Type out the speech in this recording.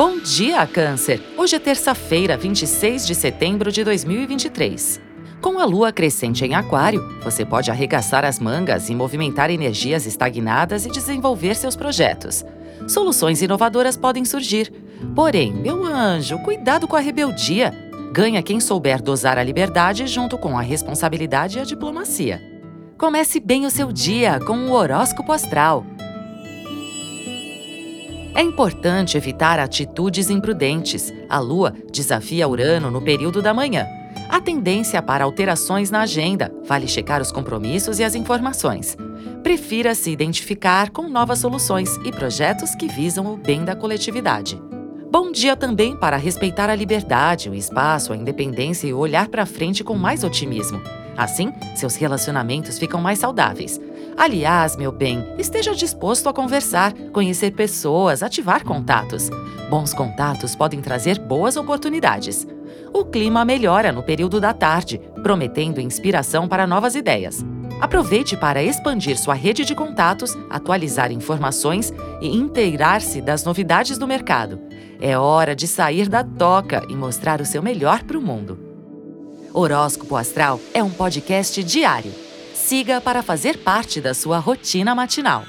Bom dia, Câncer! Hoje é terça-feira, 26 de setembro de 2023. Com a lua crescente em Aquário, você pode arregaçar as mangas e movimentar energias estagnadas e desenvolver seus projetos. Soluções inovadoras podem surgir. Porém, meu anjo, cuidado com a rebeldia. Ganha quem souber dosar a liberdade junto com a responsabilidade e a diplomacia. Comece bem o seu dia com o horóscopo astral. É importante evitar atitudes imprudentes. A Lua desafia Urano no período da manhã. Há tendência para alterações na agenda, vale checar os compromissos e as informações. Prefira se identificar com novas soluções e projetos que visam o bem da coletividade. Bom dia também para respeitar a liberdade, o espaço, a independência e olhar para frente com mais otimismo. Assim, seus relacionamentos ficam mais saudáveis. Aliás, meu bem, esteja disposto a conversar, conhecer pessoas, ativar contatos. Bons contatos podem trazer boas oportunidades. O clima melhora no período da tarde, prometendo inspiração para novas ideias. Aproveite para expandir sua rede de contatos, atualizar informações e inteirar-se das novidades do mercado. É hora de sair da toca e mostrar o seu melhor para o mundo. Horóscopo Astral é um podcast diário siga para fazer parte da sua rotina matinal.